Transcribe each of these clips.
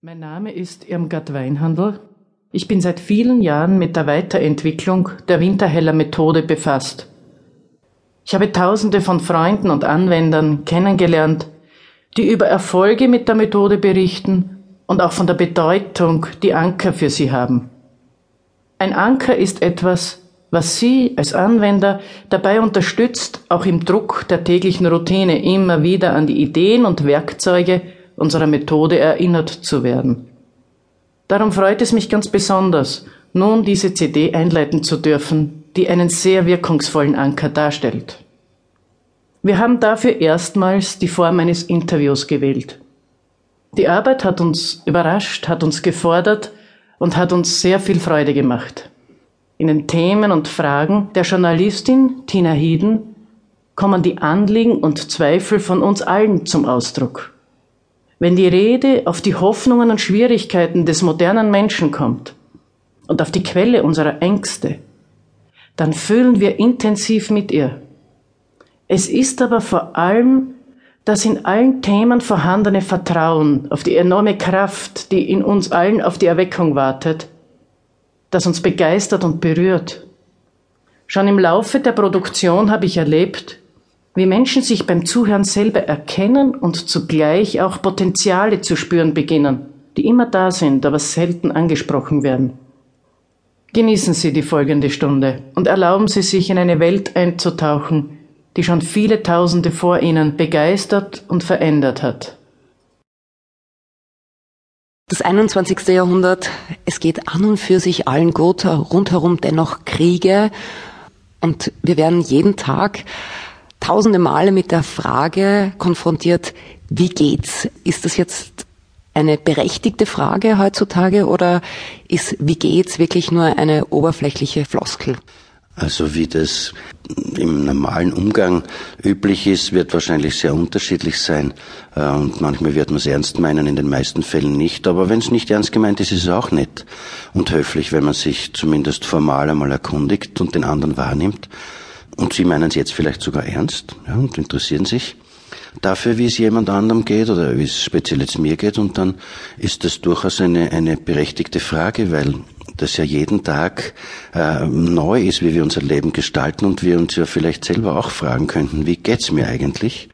Mein Name ist Irmgard Weinhandel. Ich bin seit vielen Jahren mit der Weiterentwicklung der Winterheller Methode befasst. Ich habe Tausende von Freunden und Anwendern kennengelernt, die über Erfolge mit der Methode berichten und auch von der Bedeutung, die Anker für sie haben. Ein Anker ist etwas, was Sie als Anwender dabei unterstützt, auch im Druck der täglichen Routine immer wieder an die Ideen und Werkzeuge unserer Methode erinnert zu werden. Darum freut es mich ganz besonders, nun diese CD einleiten zu dürfen, die einen sehr wirkungsvollen Anker darstellt. Wir haben dafür erstmals die Form eines Interviews gewählt. Die Arbeit hat uns überrascht, hat uns gefordert und hat uns sehr viel Freude gemacht. In den Themen und Fragen der Journalistin Tina Hieden kommen die Anliegen und Zweifel von uns allen zum Ausdruck. Wenn die Rede auf die Hoffnungen und Schwierigkeiten des modernen Menschen kommt und auf die Quelle unserer Ängste, dann fühlen wir intensiv mit ihr. Es ist aber vor allem das in allen Themen vorhandene Vertrauen auf die enorme Kraft, die in uns allen auf die Erweckung wartet, das uns begeistert und berührt. Schon im Laufe der Produktion habe ich erlebt, wie Menschen sich beim Zuhören selber erkennen und zugleich auch Potenziale zu spüren beginnen, die immer da sind, aber selten angesprochen werden. Genießen Sie die folgende Stunde und erlauben Sie sich in eine Welt einzutauchen, die schon viele Tausende vor Ihnen begeistert und verändert hat. Das 21. Jahrhundert, es geht an und für sich allen gut, rundherum dennoch Kriege und wir werden jeden Tag tausende Male mit der Frage konfrontiert, wie geht's? Ist das jetzt eine berechtigte Frage heutzutage oder ist wie geht's wirklich nur eine oberflächliche Floskel? Also wie das im normalen Umgang üblich ist, wird wahrscheinlich sehr unterschiedlich sein. Äh, und manchmal wird man es ernst meinen, in den meisten Fällen nicht. Aber wenn es nicht ernst gemeint ist, ist es auch nett und höflich, wenn man sich zumindest formal einmal erkundigt und den anderen wahrnimmt. Und Sie meinen es jetzt vielleicht sogar ernst ja, und interessieren sich dafür, wie es jemand anderem geht oder wie es speziell jetzt mir geht. Und dann ist das durchaus eine, eine berechtigte Frage, weil das ja jeden Tag äh, neu ist, wie wir unser Leben gestalten und wir uns ja vielleicht selber auch fragen könnten, wie geht's mir eigentlich?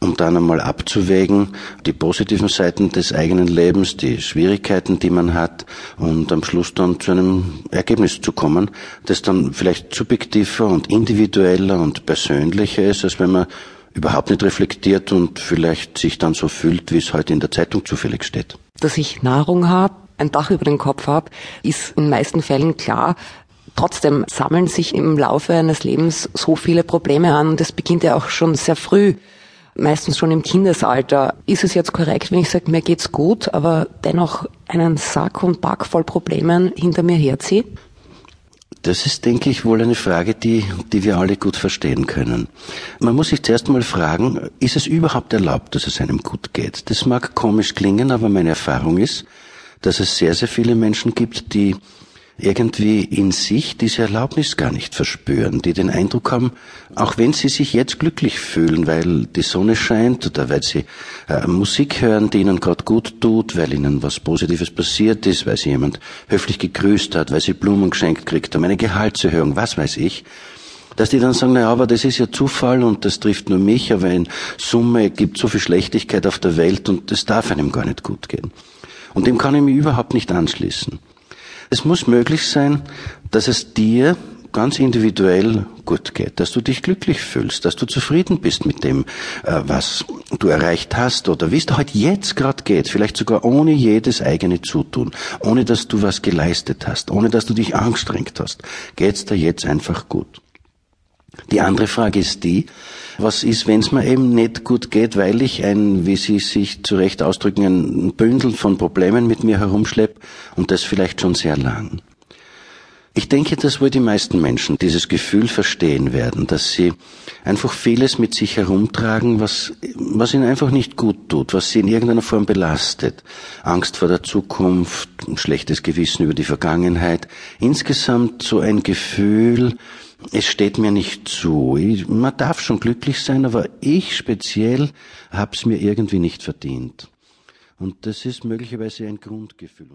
Um dann einmal abzuwägen, die positiven Seiten des eigenen Lebens, die Schwierigkeiten, die man hat und am Schluss dann zu einem Ergebnis zu kommen, das dann vielleicht subjektiver und individueller und persönlicher ist, als wenn man überhaupt nicht reflektiert und vielleicht sich dann so fühlt, wie es heute in der Zeitung zufällig steht. Dass ich Nahrung habe, ein Dach über den Kopf habe, ist in meisten Fällen klar. Trotzdem sammeln sich im Laufe eines Lebens so viele Probleme an und das beginnt ja auch schon sehr früh meistens schon im Kindesalter. Ist es jetzt korrekt, wenn ich sage, mir geht's gut, aber dennoch einen Sack und Back voll Problemen hinter mir herziehe? Das ist, denke ich, wohl eine Frage, die, die wir alle gut verstehen können. Man muss sich zuerst mal fragen, ist es überhaupt erlaubt, dass es einem gut geht? Das mag komisch klingen, aber meine Erfahrung ist, dass es sehr, sehr viele Menschen gibt, die irgendwie in sich diese Erlaubnis gar nicht verspüren, die den Eindruck haben, auch wenn sie sich jetzt glücklich fühlen, weil die Sonne scheint oder weil sie äh, Musik hören, die ihnen gerade gut tut, weil ihnen was Positives passiert ist, weil sie jemand höflich gegrüßt hat, weil sie Blumen geschenkt kriegt haben, eine Gehaltserhöhung, was weiß ich, dass die dann sagen, naja, aber das ist ja Zufall und das trifft nur mich, aber in Summe gibt so viel Schlechtigkeit auf der Welt und das darf einem gar nicht gut gehen. Und dem kann ich mich überhaupt nicht anschließen. Es muss möglich sein, dass es dir ganz individuell gut geht, dass du dich glücklich fühlst, dass du zufrieden bist mit dem, äh, was du erreicht hast oder wie es dir heute jetzt gerade geht, vielleicht sogar ohne jedes eigene Zutun, ohne dass du was geleistet hast, ohne dass du dich angestrengt hast, geht's dir jetzt einfach gut. Die andere Frage ist die, was ist, wenn es mir eben nicht gut geht, weil ich ein, wie Sie sich zu Recht ausdrücken, ein Bündel von Problemen mit mir herumschleppe und das vielleicht schon sehr lang. Ich denke, dass wohl die meisten Menschen dieses Gefühl verstehen werden, dass sie einfach vieles mit sich herumtragen, was, was ihnen einfach nicht gut tut, was sie in irgendeiner Form belastet. Angst vor der Zukunft, schlechtes Gewissen über die Vergangenheit. Insgesamt so ein Gefühl, es steht mir nicht zu. Ich, man darf schon glücklich sein, aber ich speziell hab's mir irgendwie nicht verdient. Und das ist möglicherweise ein Grundgefühl